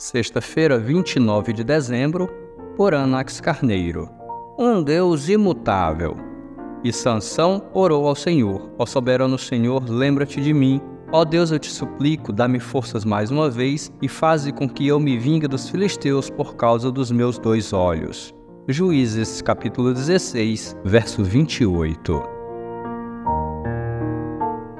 sexta-feira, 29 de dezembro, por Anax Carneiro. Um Deus imutável. E Sansão orou ao Senhor: Ó soberano Senhor, lembra-te de mim. Ó Deus, eu te suplico, dá-me forças mais uma vez e faze com que eu me vingue dos filisteus por causa dos meus dois olhos. Juízes capítulo 16, verso 28.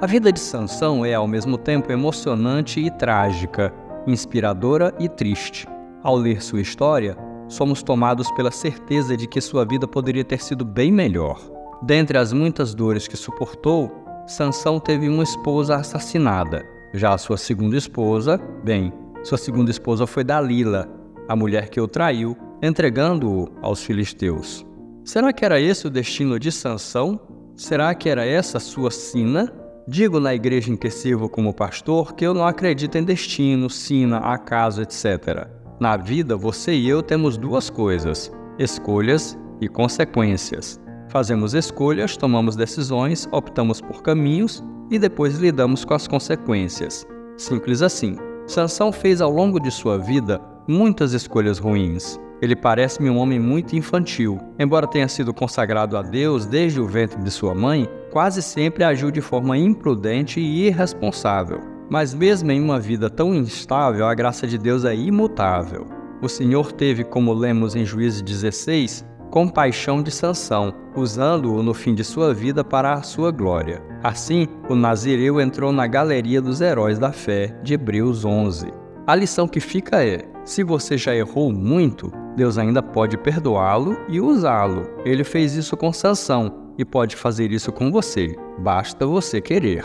A vida de Sansão é ao mesmo tempo emocionante e trágica, inspiradora e triste. Ao ler sua história, somos tomados pela certeza de que sua vida poderia ter sido bem melhor. Dentre as muitas dores que suportou, Sansão teve uma esposa assassinada. Já sua segunda esposa, bem, sua segunda esposa foi Dalila, a mulher que o traiu, entregando-o aos filisteus. Será que era esse o destino de Sansão? Será que era essa sua sina? Digo na igreja em que sirvo como pastor que eu não acredito em destino, sina, acaso, etc. Na vida, você e eu temos duas coisas: escolhas e consequências. Fazemos escolhas, tomamos decisões, optamos por caminhos e depois lidamos com as consequências. Simples assim. Sansão fez ao longo de sua vida muitas escolhas ruins. Ele parece-me um homem muito infantil. Embora tenha sido consagrado a Deus desde o ventre de sua mãe, quase sempre agiu de forma imprudente e irresponsável. Mas mesmo em uma vida tão instável, a graça de Deus é imutável. O Senhor teve, como lemos em Juízes 16, compaixão de Sansão, usando-o no fim de sua vida para a sua glória. Assim, o Nazireu entrou na galeria dos heróis da fé de Hebreus 11. A lição que fica é: se você já errou muito, Deus ainda pode perdoá-lo e usá-lo. Ele fez isso com Sansão e pode fazer isso com você. Basta você querer.